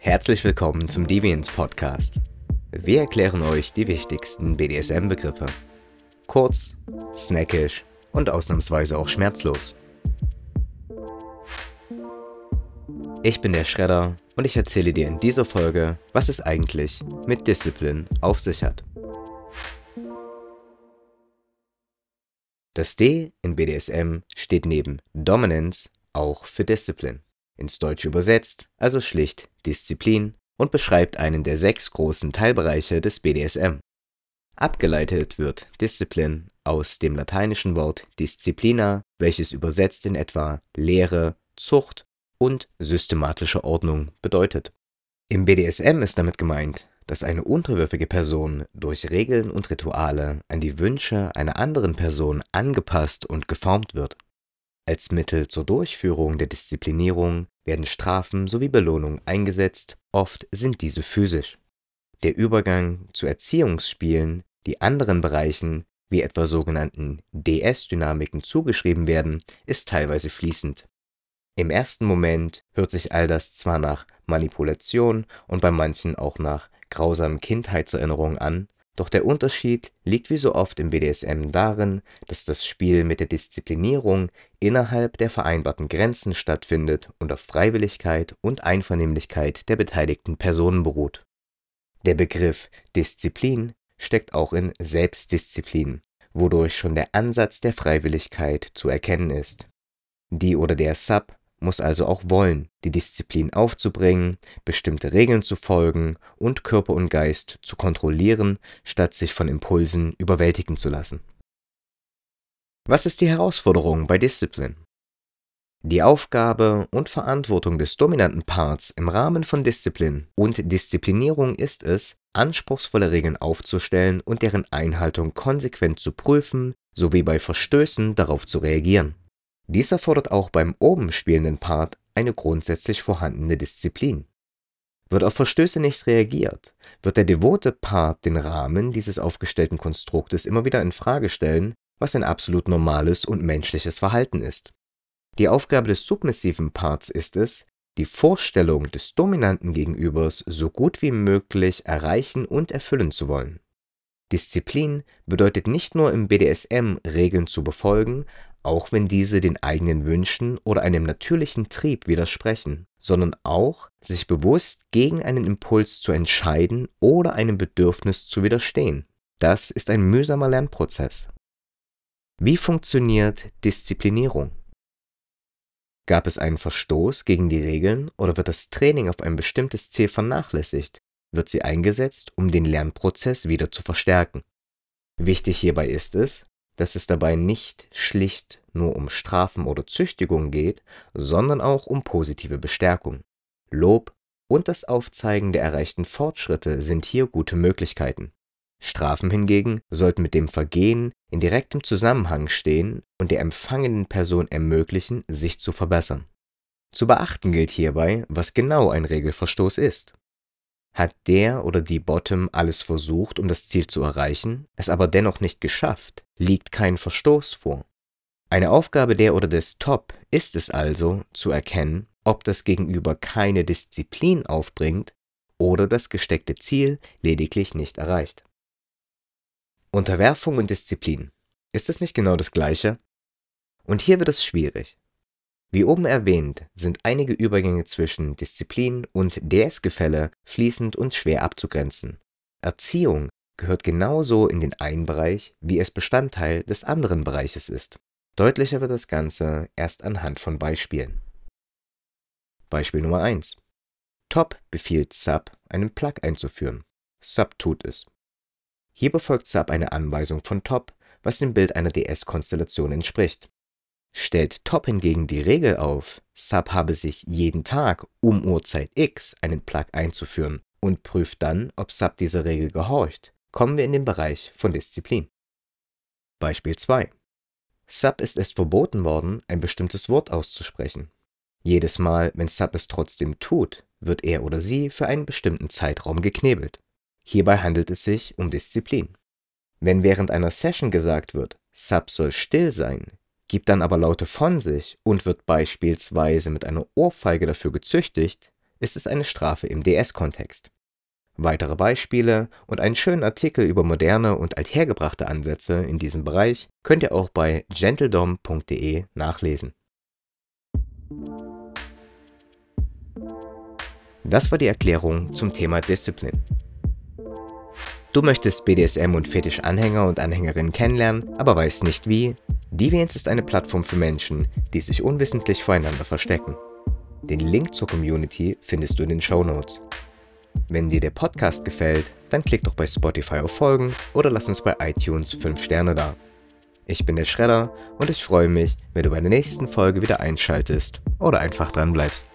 Herzlich willkommen zum Deviants Podcast. Wir erklären euch die wichtigsten BDSM-Begriffe. Kurz, snackisch und ausnahmsweise auch schmerzlos. Ich bin der Schredder und ich erzähle dir in dieser Folge, was es eigentlich mit Discipline auf sich hat. Das D in BDSM steht neben Dominance auch für Discipline, ins Deutsche übersetzt, also schlicht Disziplin und beschreibt einen der sechs großen Teilbereiche des BDSM. Abgeleitet wird Disziplin aus dem lateinischen Wort disciplina, welches übersetzt in etwa Lehre, Zucht und systematische Ordnung bedeutet. Im BDSM ist damit gemeint, dass eine unterwürfige Person durch Regeln und Rituale an die Wünsche einer anderen Person angepasst und geformt wird. Als Mittel zur Durchführung der Disziplinierung werden Strafen sowie Belohnungen eingesetzt, oft sind diese physisch. Der Übergang zu Erziehungsspielen, die anderen Bereichen, wie etwa sogenannten DS-Dynamiken zugeschrieben werden, ist teilweise fließend. Im ersten Moment hört sich all das zwar nach Manipulation und bei manchen auch nach grausamen Kindheitserinnerungen an, doch der Unterschied liegt wie so oft im BDSM darin, dass das Spiel mit der Disziplinierung innerhalb der vereinbarten Grenzen stattfindet und auf Freiwilligkeit und Einvernehmlichkeit der beteiligten Personen beruht. Der Begriff Disziplin steckt auch in Selbstdisziplin, wodurch schon der Ansatz der Freiwilligkeit zu erkennen ist. Die oder der Sub muss also auch wollen, die Disziplin aufzubringen, bestimmte Regeln zu folgen und Körper und Geist zu kontrollieren, statt sich von Impulsen überwältigen zu lassen. Was ist die Herausforderung bei Disziplin? Die Aufgabe und Verantwortung des dominanten Parts im Rahmen von Disziplin und Disziplinierung ist es, anspruchsvolle Regeln aufzustellen und deren Einhaltung konsequent zu prüfen, sowie bei Verstößen darauf zu reagieren. Dies erfordert auch beim oben spielenden Part eine grundsätzlich vorhandene Disziplin. Wird auf Verstöße nicht reagiert, wird der devote Part den Rahmen dieses aufgestellten Konstruktes immer wieder in Frage stellen, was ein absolut normales und menschliches Verhalten ist. Die Aufgabe des submissiven Parts ist es, die Vorstellung des dominanten Gegenübers so gut wie möglich erreichen und erfüllen zu wollen. Disziplin bedeutet nicht nur im BDSM Regeln zu befolgen, auch wenn diese den eigenen Wünschen oder einem natürlichen Trieb widersprechen, sondern auch sich bewusst gegen einen Impuls zu entscheiden oder einem Bedürfnis zu widerstehen. Das ist ein mühsamer Lernprozess. Wie funktioniert Disziplinierung? Gab es einen Verstoß gegen die Regeln oder wird das Training auf ein bestimmtes Ziel vernachlässigt, wird sie eingesetzt, um den Lernprozess wieder zu verstärken. Wichtig hierbei ist es, dass es dabei nicht schlicht nur um Strafen oder Züchtigung geht, sondern auch um positive Bestärkung. Lob und das Aufzeigen der erreichten Fortschritte sind hier gute Möglichkeiten. Strafen hingegen sollten mit dem Vergehen in direktem Zusammenhang stehen und der empfangenen Person ermöglichen, sich zu verbessern. Zu beachten gilt hierbei, was genau ein Regelverstoß ist. Hat der oder die Bottom alles versucht, um das Ziel zu erreichen, es aber dennoch nicht geschafft, liegt kein Verstoß vor. Eine Aufgabe der oder des Top ist es also, zu erkennen, ob das Gegenüber keine Disziplin aufbringt oder das gesteckte Ziel lediglich nicht erreicht. Unterwerfung und Disziplin. Ist es nicht genau das gleiche? Und hier wird es schwierig. Wie oben erwähnt, sind einige Übergänge zwischen Disziplin und DS-Gefälle fließend und schwer abzugrenzen. Erziehung gehört genauso in den einen Bereich, wie es Bestandteil des anderen Bereiches ist. Deutlicher wird das Ganze erst anhand von Beispielen. Beispiel Nummer 1. Top befiehlt Sub, einen Plug einzuführen. Sub tut es. Hier befolgt Sub eine Anweisung von Top, was dem Bild einer DS-Konstellation entspricht. Stellt Top hingegen die Regel auf, Sub habe sich jeden Tag um Uhrzeit X einen Plug einzuführen und prüft dann, ob Sub dieser Regel gehorcht, kommen wir in den Bereich von Disziplin. Beispiel 2. Sub ist es verboten worden, ein bestimmtes Wort auszusprechen. Jedes Mal, wenn Sub es trotzdem tut, wird er oder sie für einen bestimmten Zeitraum geknebelt. Hierbei handelt es sich um Disziplin. Wenn während einer Session gesagt wird, Sub soll still sein, gibt dann aber Laute von sich und wird beispielsweise mit einer Ohrfeige dafür gezüchtigt, ist es eine Strafe im DS-Kontext. Weitere Beispiele und einen schönen Artikel über moderne und althergebrachte Ansätze in diesem Bereich könnt ihr auch bei gentledom.de nachlesen. Das war die Erklärung zum Thema Disziplin. Du möchtest BDSM und Fetisch-Anhänger und Anhängerinnen kennenlernen, aber weißt nicht wie? Deviants ist eine Plattform für Menschen, die sich unwissentlich voreinander verstecken. Den Link zur Community findest du in den Show Notes. Wenn dir der Podcast gefällt, dann klick doch bei Spotify auf Folgen oder lass uns bei iTunes 5 Sterne da. Ich bin der Schredder und ich freue mich, wenn du bei der nächsten Folge wieder einschaltest oder einfach dran bleibst.